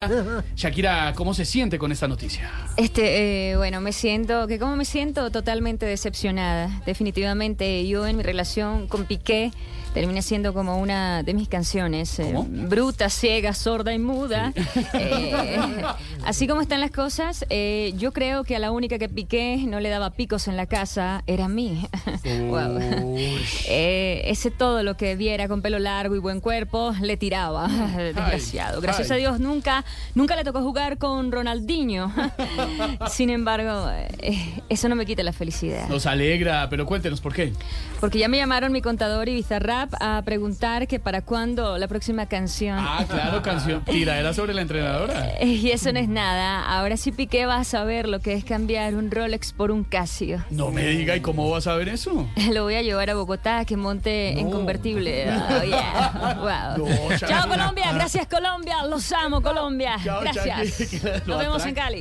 Shakira, ¿cómo se siente con esta noticia? Este, eh, bueno, me siento, que como me siento totalmente decepcionada. Definitivamente, yo en mi relación con Piqué terminé siendo como una de mis canciones. eh, bruta, ciega, sorda y muda. Eh, así como están las cosas, eh, yo creo que a la única que Piqué no le daba picos en la casa era a mí. Wow. Eh, ese todo lo que viera con pelo largo y buen cuerpo le tiraba. Desgraciado. Gracias ay. a Dios nunca, nunca le tocó jugar con Ronaldinho. Sin embargo, eso no me quita la felicidad. Nos alegra, pero cuéntenos por qué. Porque ya me llamaron mi contador y Bizarrap a preguntar que para cuándo la próxima canción. Ah, claro, canción. Tiradera sobre la entrenadora. Eh, Y eso no es nada. Ahora sí Piqué va a saber lo que es cambiar un Rolex por un Casio. No me diga, ¿y cómo vas a ver eso? Lo voy a llevar a Bogotá que monte en convertible. Oh, yeah. Wow. No, Shakira. Chao Colombia, gracias Colombia, los amo Colombia. Chao, Gracias. Nos vemos en. Cali.